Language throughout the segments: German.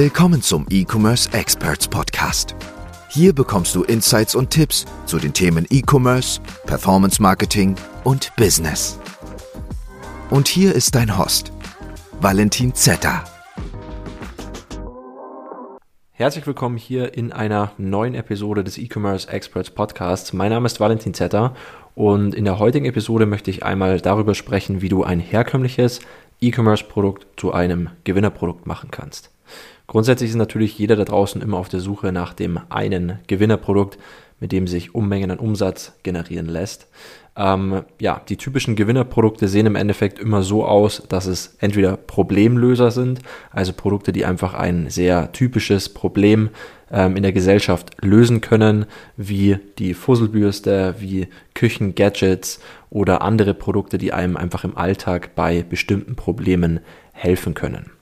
Willkommen zum E-Commerce Experts Podcast. Hier bekommst du Insights und Tipps zu den Themen E-Commerce, Performance Marketing und Business. Und hier ist dein Host, Valentin Zetter. Herzlich willkommen hier in einer neuen Episode des E-Commerce Experts Podcasts. Mein Name ist Valentin Zetter und in der heutigen Episode möchte ich einmal darüber sprechen, wie du ein herkömmliches E-Commerce-Produkt zu einem Gewinnerprodukt machen kannst. Grundsätzlich ist natürlich jeder da draußen immer auf der Suche nach dem einen Gewinnerprodukt, mit dem sich Unmengen an Umsatz generieren lässt. Ähm, ja, die typischen Gewinnerprodukte sehen im Endeffekt immer so aus, dass es entweder Problemlöser sind, also Produkte, die einfach ein sehr typisches Problem ähm, in der Gesellschaft lösen können, wie die Fusselbürste, wie Küchengadgets oder andere Produkte, die einem einfach im Alltag bei bestimmten Problemen helfen können.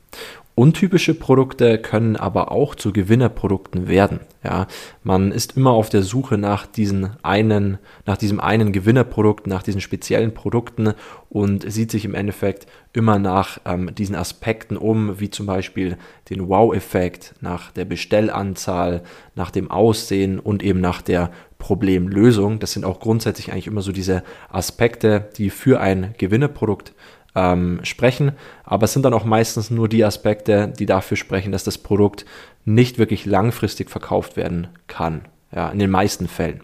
Untypische Produkte können aber auch zu Gewinnerprodukten werden. Ja, man ist immer auf der Suche nach diesen einen, nach diesem einen Gewinnerprodukt, nach diesen speziellen Produkten und sieht sich im Endeffekt immer nach ähm, diesen Aspekten um, wie zum Beispiel den Wow-Effekt, nach der Bestellanzahl, nach dem Aussehen und eben nach der Problemlösung. Das sind auch grundsätzlich eigentlich immer so diese Aspekte, die für ein Gewinnerprodukt ähm, sprechen, aber es sind dann auch meistens nur die Aspekte, die dafür sprechen, dass das Produkt nicht wirklich langfristig verkauft werden kann. Ja, in den meisten Fällen.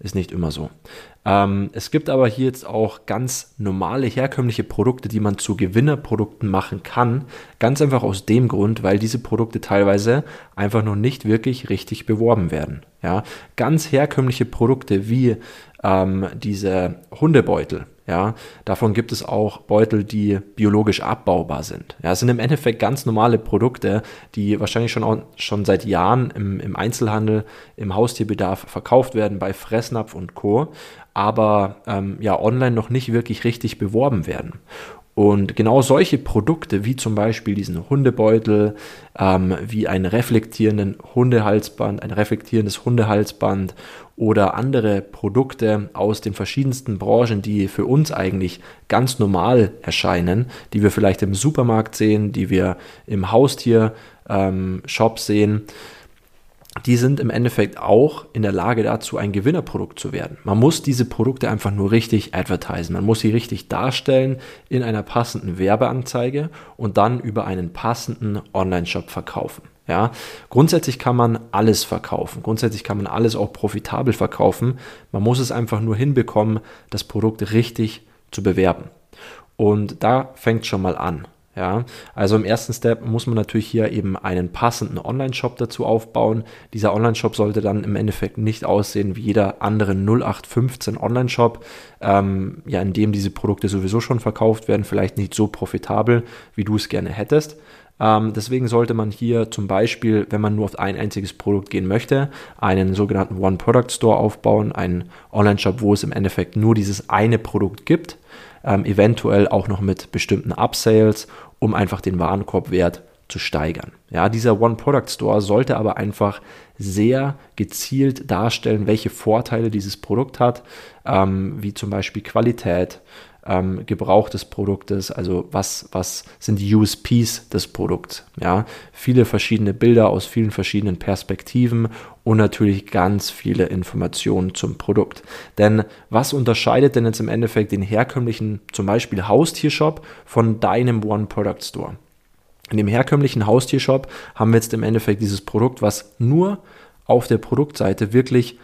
Ist nicht immer so. Ähm, es gibt aber hier jetzt auch ganz normale, herkömmliche Produkte, die man zu Gewinnerprodukten machen kann. Ganz einfach aus dem Grund, weil diese Produkte teilweise einfach noch nicht wirklich richtig beworben werden. Ja, ganz herkömmliche Produkte wie ähm, diese Hundebeutel ja, davon gibt es auch Beutel, die biologisch abbaubar sind. Ja, es sind im Endeffekt ganz normale Produkte, die wahrscheinlich schon, auch, schon seit Jahren im, im Einzelhandel, im Haustierbedarf verkauft werden bei Fressnapf und Co., aber ähm, ja online noch nicht wirklich richtig beworben werden. Und genau solche Produkte, wie zum Beispiel diesen Hundebeutel, ähm, wie ein reflektierenden Hundehalsband, ein reflektierendes Hundehalsband oder andere Produkte aus den verschiedensten Branchen, die für uns eigentlich ganz normal erscheinen, die wir vielleicht im Supermarkt sehen, die wir im Haustiershop ähm, sehen, die sind im Endeffekt auch in der Lage dazu, ein Gewinnerprodukt zu werden. Man muss diese Produkte einfach nur richtig advertisen. Man muss sie richtig darstellen in einer passenden Werbeanzeige und dann über einen passenden Online-Shop verkaufen. Ja, grundsätzlich kann man alles verkaufen. Grundsätzlich kann man alles auch profitabel verkaufen. Man muss es einfach nur hinbekommen, das Produkt richtig zu bewerben. Und da fängt schon mal an. Ja, also im ersten Step muss man natürlich hier eben einen passenden Online-Shop dazu aufbauen. Dieser Online-Shop sollte dann im Endeffekt nicht aussehen wie jeder andere 0815 Online-Shop, ähm, ja, in dem diese Produkte sowieso schon verkauft werden, vielleicht nicht so profitabel, wie du es gerne hättest. Ähm, deswegen sollte man hier zum Beispiel, wenn man nur auf ein einziges Produkt gehen möchte, einen sogenannten One-Product-Store aufbauen, einen Online-Shop, wo es im Endeffekt nur dieses eine Produkt gibt ähm, eventuell auch noch mit bestimmten Upsales, um einfach den Warenkorbwert zu steigern. Ja, dieser One-Product-Store sollte aber einfach sehr gezielt darstellen, welche Vorteile dieses Produkt hat, ähm, wie zum Beispiel Qualität, ähm, Gebrauch des Produktes, also was, was sind die USPs des Produkts. Ja? Viele verschiedene Bilder aus vielen verschiedenen Perspektiven und natürlich ganz viele Informationen zum Produkt. Denn was unterscheidet denn jetzt im Endeffekt den herkömmlichen, zum Beispiel Haustiershop von deinem One-Product-Store? In dem herkömmlichen Haustiershop haben wir jetzt im Endeffekt dieses Produkt, was nur auf der Produktseite wirklich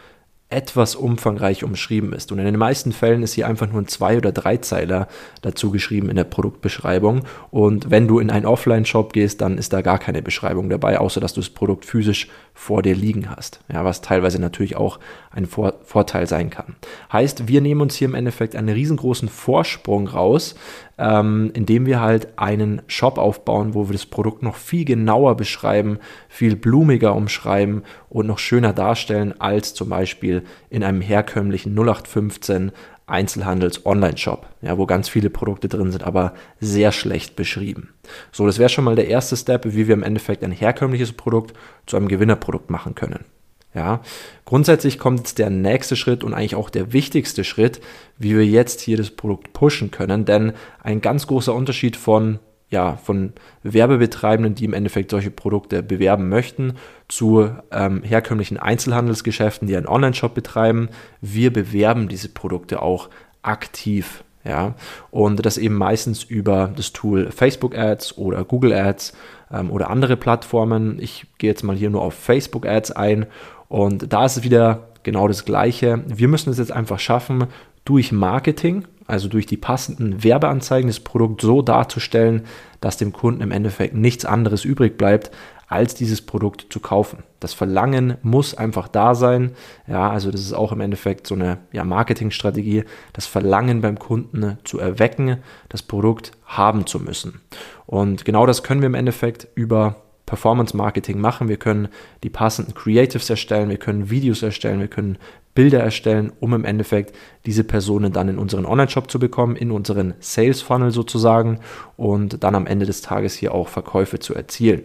etwas umfangreich umschrieben ist. Und in den meisten Fällen ist hier einfach nur ein Zwei- oder Dreizeiler dazu geschrieben in der Produktbeschreibung. Und wenn du in einen Offline-Shop gehst, dann ist da gar keine Beschreibung dabei, außer dass du das Produkt physisch vor dir liegen hast. Ja, was teilweise natürlich auch ein vor Vorteil sein kann. Heißt, wir nehmen uns hier im Endeffekt einen riesengroßen Vorsprung raus, ähm, indem wir halt einen Shop aufbauen, wo wir das Produkt noch viel genauer beschreiben, viel blumiger umschreiben und noch schöner darstellen als zum Beispiel in einem herkömmlichen 0815 Einzelhandels-Online-Shop, ja, wo ganz viele Produkte drin sind, aber sehr schlecht beschrieben. So, das wäre schon mal der erste Step, wie wir im Endeffekt ein herkömmliches Produkt zu einem Gewinnerprodukt machen können. Ja, grundsätzlich kommt jetzt der nächste Schritt und eigentlich auch der wichtigste Schritt, wie wir jetzt hier das Produkt pushen können, denn ein ganz großer Unterschied von ja, von Werbebetreibenden, die im Endeffekt solche Produkte bewerben möchten, zu ähm, herkömmlichen Einzelhandelsgeschäften, die einen Online-Shop betreiben. Wir bewerben diese Produkte auch aktiv. Ja, und das eben meistens über das Tool Facebook Ads oder Google Ads ähm, oder andere Plattformen. Ich gehe jetzt mal hier nur auf Facebook Ads ein und da ist es wieder genau das Gleiche. Wir müssen es jetzt einfach schaffen, durch Marketing, also durch die passenden Werbeanzeigen, das Produkt so darzustellen, dass dem Kunden im Endeffekt nichts anderes übrig bleibt, als dieses Produkt zu kaufen. Das Verlangen muss einfach da sein. Ja, also das ist auch im Endeffekt so eine ja, Marketingstrategie, das Verlangen beim Kunden zu erwecken, das Produkt haben zu müssen. Und genau das können wir im Endeffekt über Performance Marketing machen. Wir können die passenden Creatives erstellen, wir können Videos erstellen, wir können Bilder erstellen, um im Endeffekt diese Personen dann in unseren Online-Shop zu bekommen, in unseren Sales Funnel sozusagen und dann am Ende des Tages hier auch Verkäufe zu erzielen.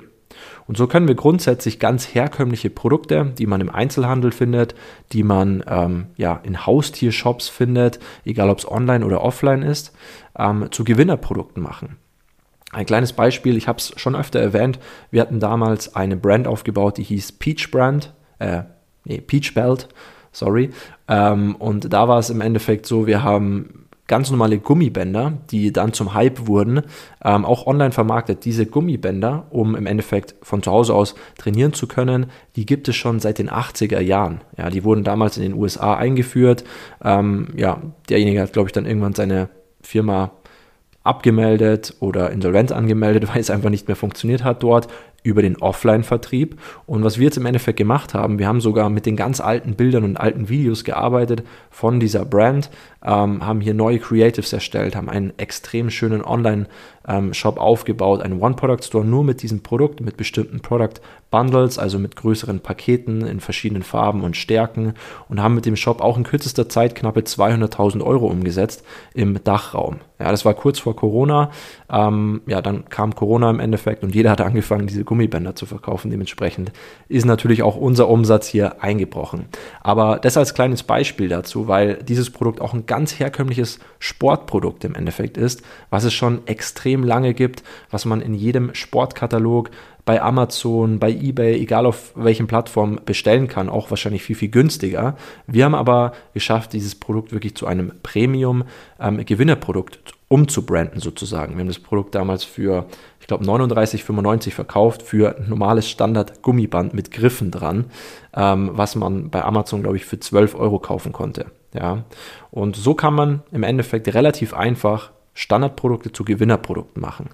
Und so können wir grundsätzlich ganz herkömmliche Produkte, die man im Einzelhandel findet, die man ähm, ja, in Haustiershops findet, egal ob es online oder offline ist, ähm, zu Gewinnerprodukten machen. Ein kleines Beispiel, ich habe es schon öfter erwähnt, wir hatten damals eine Brand aufgebaut, die hieß Peach Brand, äh, nee, Peach Belt, sorry. Ähm, und da war es im Endeffekt so, wir haben ganz normale Gummibänder, die dann zum Hype wurden, ähm, auch online vermarktet. Diese Gummibänder, um im Endeffekt von zu Hause aus trainieren zu können, die gibt es schon seit den 80er Jahren. Ja, die wurden damals in den USA eingeführt. Ähm, ja, derjenige hat, glaube ich, dann irgendwann seine Firma abgemeldet oder insolvent angemeldet, weil es einfach nicht mehr funktioniert hat dort über den Offline-Vertrieb. Und was wir jetzt im Endeffekt gemacht haben, wir haben sogar mit den ganz alten Bildern und alten Videos gearbeitet von dieser Brand, ähm, haben hier neue Creatives erstellt, haben einen extrem schönen Online-Shop aufgebaut, einen One-Product-Store nur mit diesem Produkt, mit bestimmten Product-Bundles, also mit größeren Paketen in verschiedenen Farben und Stärken und haben mit dem Shop auch in kürzester Zeit knappe 200.000 Euro umgesetzt im Dachraum. Ja, das war kurz vor Corona. Ähm, ja, dann kam Corona im Endeffekt und jeder hat angefangen, diese Gummibänder zu verkaufen. Dementsprechend ist natürlich auch unser Umsatz hier eingebrochen. Aber das als kleines Beispiel dazu, weil dieses Produkt auch ein ganz herkömmliches Sportprodukt im Endeffekt ist, was es schon extrem lange gibt, was man in jedem Sportkatalog bei Amazon, bei eBay, egal auf welchen Plattformen bestellen kann, auch wahrscheinlich viel, viel günstiger. Wir haben aber geschafft, dieses Produkt wirklich zu einem Premium-Gewinnerprodukt ähm, umzubranden sozusagen. Wir haben das Produkt damals für, ich glaube, 39,95 verkauft für normales Standard-Gummiband mit Griffen dran, ähm, was man bei Amazon, glaube ich, für 12 Euro kaufen konnte. Ja, und so kann man im Endeffekt relativ einfach Standardprodukte zu Gewinnerprodukten machen.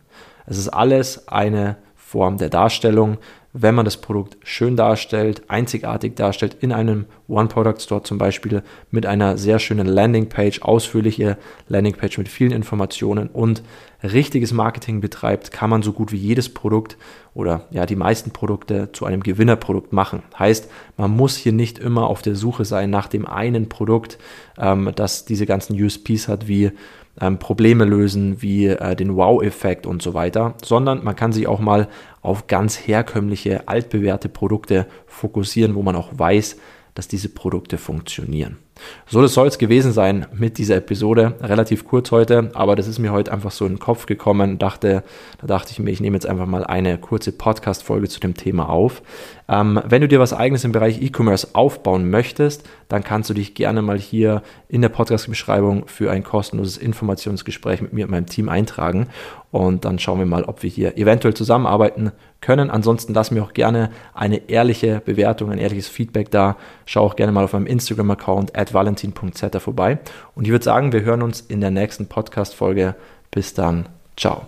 Es ist alles eine Form der Darstellung, wenn man das Produkt schön darstellt, einzigartig darstellt, in einem One-Product-Store zum Beispiel mit einer sehr schönen Landingpage, ausführliche Landingpage mit vielen Informationen und richtiges Marketing betreibt, kann man so gut wie jedes Produkt oder ja die meisten Produkte zu einem Gewinnerprodukt machen. Heißt, man muss hier nicht immer auf der Suche sein nach dem einen Produkt, ähm, das diese ganzen USPs hat, wie ähm, Probleme lösen, wie äh, den Wow-Effekt und so weiter, sondern man kann sich auch mal auf ganz herkömmliche, altbewährte Produkte fokussieren, wo man auch weiß, dass diese Produkte funktionieren. So, das soll es gewesen sein mit dieser Episode. Relativ kurz heute, aber das ist mir heute einfach so in den Kopf gekommen. Dachte, da dachte ich mir, ich nehme jetzt einfach mal eine kurze Podcast-Folge zu dem Thema auf. Ähm, wenn du dir was eigenes im Bereich E-Commerce aufbauen möchtest, dann kannst du dich gerne mal hier in der Podcast-Beschreibung für ein kostenloses Informationsgespräch mit mir und meinem Team eintragen. Und dann schauen wir mal, ob wir hier eventuell zusammenarbeiten können. Ansonsten lass mir auch gerne eine ehrliche Bewertung, ein ehrliches Feedback da. Schau auch gerne mal auf meinem Instagram-Account valentin.z vorbei. Und ich würde sagen, wir hören uns in der nächsten Podcast-Folge. Bis dann. Ciao.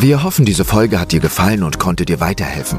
Wir hoffen, diese Folge hat dir gefallen und konnte dir weiterhelfen.